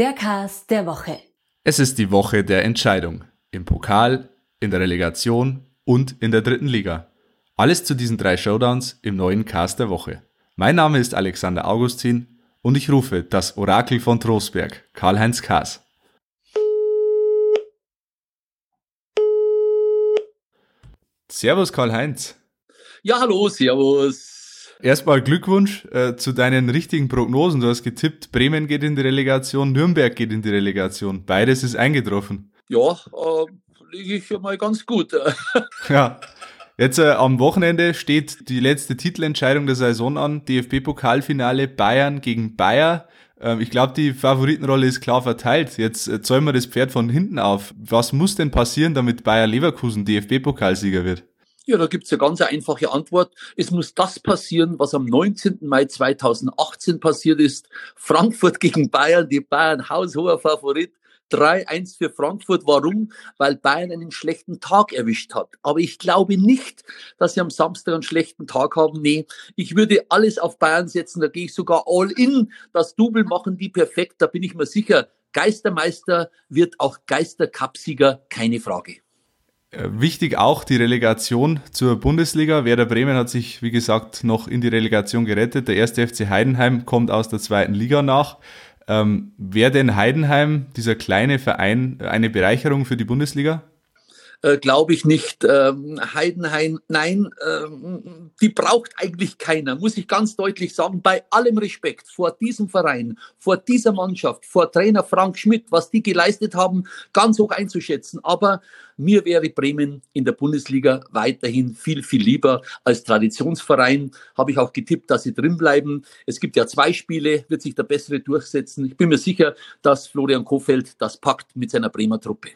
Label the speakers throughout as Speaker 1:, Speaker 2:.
Speaker 1: Der Cast der Woche.
Speaker 2: Es ist die Woche der Entscheidung. Im Pokal, in der Relegation und in der dritten Liga. Alles zu diesen drei Showdowns im neuen Cast der Woche. Mein Name ist Alexander Augustin und ich rufe das Orakel von Trostberg, Karl-Heinz Kaas. Servus Karl-Heinz.
Speaker 3: Ja, hallo, servus.
Speaker 2: Erstmal Glückwunsch äh, zu deinen richtigen Prognosen. Du hast getippt, Bremen geht in die Relegation, Nürnberg geht in die Relegation. Beides ist eingetroffen.
Speaker 3: Ja, äh, liege ich mal ganz gut.
Speaker 2: ja. Jetzt äh, am Wochenende steht die letzte Titelentscheidung der Saison an. DFB-Pokalfinale Bayern gegen Bayer. Ähm, ich glaube, die Favoritenrolle ist klar verteilt. Jetzt äh, zäumen wir das Pferd von hinten auf. Was muss denn passieren, damit Bayer Leverkusen DFB-Pokalsieger wird?
Speaker 3: Ja, da gibt's eine ganz einfache Antwort. Es muss das passieren, was am 19. Mai 2018 passiert ist. Frankfurt gegen Bayern, die Bayern haushoher Favorit. 3-1 für Frankfurt. Warum? Weil Bayern einen schlechten Tag erwischt hat. Aber ich glaube nicht, dass sie am Samstag einen schlechten Tag haben. Nee, ich würde alles auf Bayern setzen. Da gehe ich sogar all in. Das Double machen die perfekt. Da bin ich mir sicher. Geistermeister wird auch Geistercupsieger, keine Frage.
Speaker 2: Äh, wichtig auch die Relegation zur Bundesliga. Werder Bremen hat sich, wie gesagt, noch in die Relegation gerettet. Der erste FC Heidenheim kommt aus der zweiten Liga nach. Ähm, Wäre denn Heidenheim, dieser kleine Verein, eine Bereicherung für die Bundesliga?
Speaker 3: Äh, Glaube ich nicht. Ähm, Heidenheim, nein, ähm, die braucht eigentlich keiner, muss ich ganz deutlich sagen. Bei allem Respekt vor diesem Verein, vor dieser Mannschaft, vor Trainer Frank Schmidt, was die geleistet haben, ganz hoch einzuschätzen. Aber mir wäre Bremen in der Bundesliga weiterhin viel, viel lieber als Traditionsverein. Habe ich auch getippt, dass sie drin bleiben. Es gibt ja zwei Spiele, wird sich der Bessere durchsetzen. Ich bin mir sicher, dass Florian Kofeld das packt mit seiner Bremer Truppe.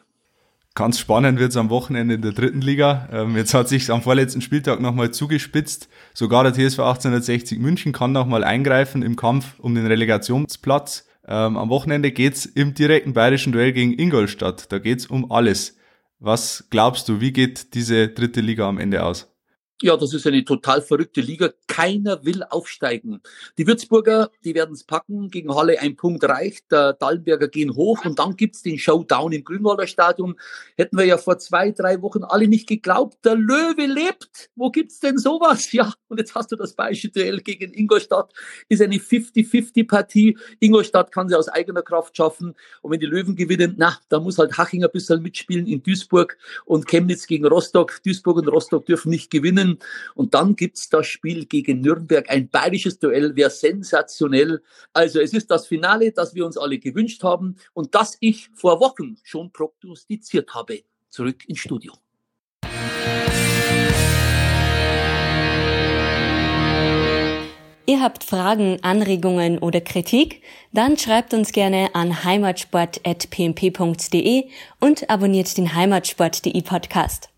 Speaker 2: Ganz spannend wird es am Wochenende in der dritten Liga. Ähm, jetzt hat sich am vorletzten Spieltag nochmal zugespitzt. Sogar der TSV 1860 München kann nochmal eingreifen im Kampf um den Relegationsplatz. Ähm, am Wochenende geht's im direkten bayerischen Duell gegen Ingolstadt. Da geht's um alles. Was glaubst du, wie geht diese dritte Liga am Ende aus?
Speaker 3: Ja, das ist eine total verrückte Liga. Keiner will aufsteigen. Die Würzburger, die werden es packen. Gegen Halle ein Punkt reicht. Der Dallenberger gehen hoch und dann gibt's den Showdown im Grünwalder Stadion. Hätten wir ja vor zwei, drei Wochen alle nicht geglaubt. Der Löwe lebt. Wo gibt's denn sowas? Ja, und jetzt hast du das Bayerische Duell gegen Ingolstadt. Ist eine 50-50-Partie. Ingolstadt kann sie aus eigener Kraft schaffen. Und wenn die Löwen gewinnen, na, da muss halt Haching ein bisschen mitspielen in Duisburg und Chemnitz gegen Rostock. Duisburg und Rostock dürfen nicht gewinnen gewinnen. Und dann gibt's das Spiel gegen Nürnberg, ein bayerisches Duell, wäre sensationell. Also es ist das Finale, das wir uns alle gewünscht haben und das ich vor Wochen schon prognostiziert habe. Zurück ins Studio.
Speaker 1: Ihr habt Fragen, Anregungen oder Kritik? Dann schreibt uns gerne an heimatsport.pmp.de und abonniert den Heimatsport.de Podcast.